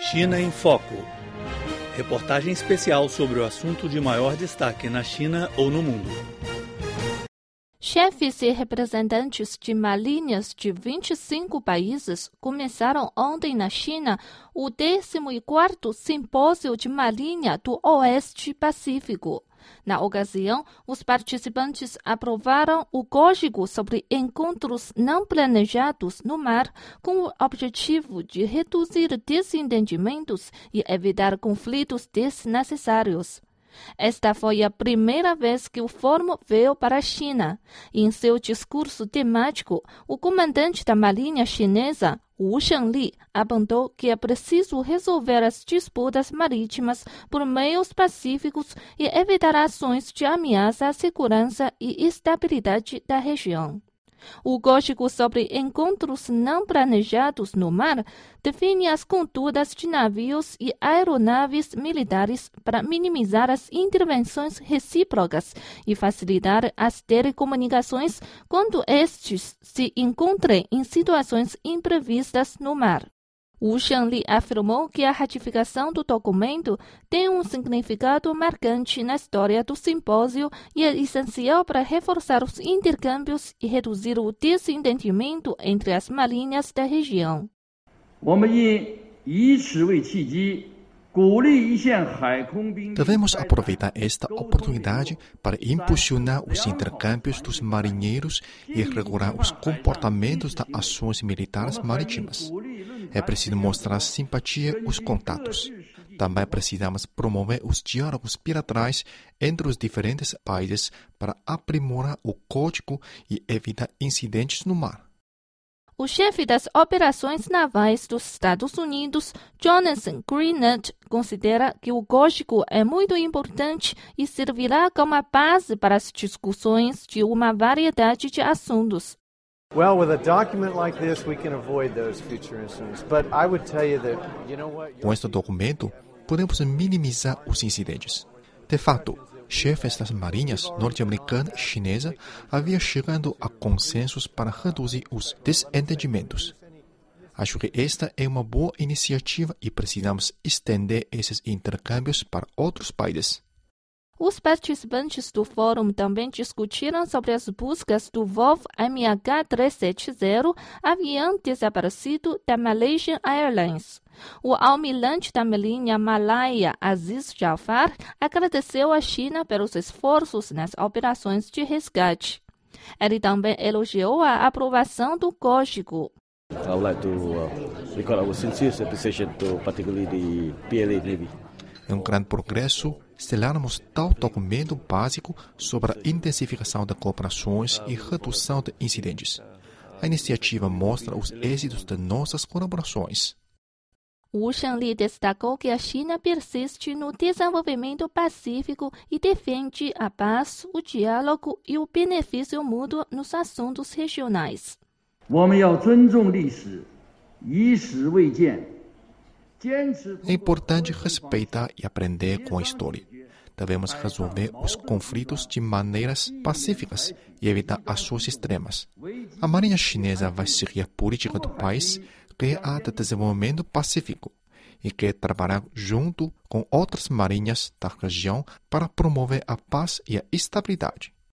China em Foco. Reportagem especial sobre o assunto de maior destaque na China ou no mundo. Chefes e representantes de marinhas de 25 países começaram ontem na China o 14º Simpósio de Marinha do Oeste Pacífico. Na ocasião, os participantes aprovaram o Código sobre Encontros Não Planejados no Mar, com o objetivo de reduzir desentendimentos e evitar conflitos desnecessários. Esta foi a primeira vez que o fórum veio para a China. Em seu discurso temático, o comandante da Marinha Chinesa, Wu Shengli, apontou que é preciso resolver as disputas marítimas por meios pacíficos e evitar ações de ameaça à segurança e estabilidade da região. O Código sobre Encontros Não Planejados no Mar define as condutas de navios e aeronaves militares para minimizar as intervenções recíprocas e facilitar as telecomunicações quando estes se encontrem em situações imprevistas no mar. Wu Shengli afirmou que a ratificação do documento tem um significado marcante na história do simpósio e é essencial para reforçar os intercâmbios e reduzir o desentendimento entre as marinhas da região. Devemos aproveitar esta oportunidade para impulsionar os intercâmbios dos marinheiros e regular os comportamentos das ações militares marítimas. É preciso mostrar simpatia os contatos. Também precisamos promover os diálogos bilaterais entre os diferentes países para aprimorar o código e evitar incidentes no mar. O chefe das operações navais dos Estados Unidos, Jonathan Greenert, considera que o código é muito importante e servirá como base para as discussões de uma variedade de assuntos. Well, with a document like this, we can avoid those future incidents. But I would tell you that, you know what? Com este documento, podemos minimizar os incidentes. De fato, chefes das marinhas norte-americana e chinesa haviam chegado a consensos para reduzir os desentendimentos. Acho que esta é uma boa iniciativa e precisamos estender esses intercâmbios para outros países. Os participantes do fórum também discutiram sobre as buscas do voo MH370, avião desaparecido da Malaysian Airlines. O almirante da Marinha Malaya, Aziz Jafar, agradeceu à China pelos esforços nas operações de resgate. Ele também elogiou a aprovação do código. I would like to uh, record our sincere appreciation to particularly the PLA Navy. É um grande progresso selarmos tal documento básico sobre a intensificação das cooperações e redução de incidentes. A iniciativa mostra os êxitos de nossas colaborações. Wu Shengli destacou que a China persiste no desenvolvimento pacífico e defende a paz, o diálogo e o benefício mútuo nos assuntos regionais. É importante respeitar e aprender com a história. Devemos resolver os conflitos de maneiras pacíficas e evitar ações extremas. A Marinha Chinesa vai seguir a política do país que a de desenvolvimento pacífico e quer trabalhar junto com outras marinhas da região para promover a paz e a estabilidade.